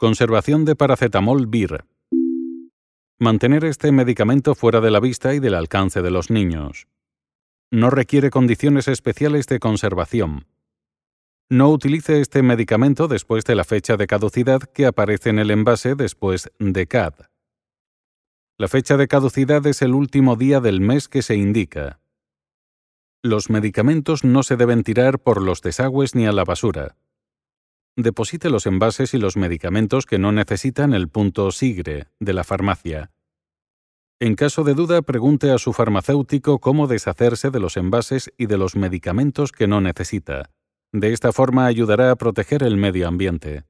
Conservación de paracetamol VIR. Mantener este medicamento fuera de la vista y del alcance de los niños. No requiere condiciones especiales de conservación. No utilice este medicamento después de la fecha de caducidad que aparece en el envase después de CAD. La fecha de caducidad es el último día del mes que se indica. Los medicamentos no se deben tirar por los desagües ni a la basura. Deposite los envases y los medicamentos que no necesitan el punto SIGRE de la farmacia. En caso de duda, pregunte a su farmacéutico cómo deshacerse de los envases y de los medicamentos que no necesita. De esta forma ayudará a proteger el medio ambiente.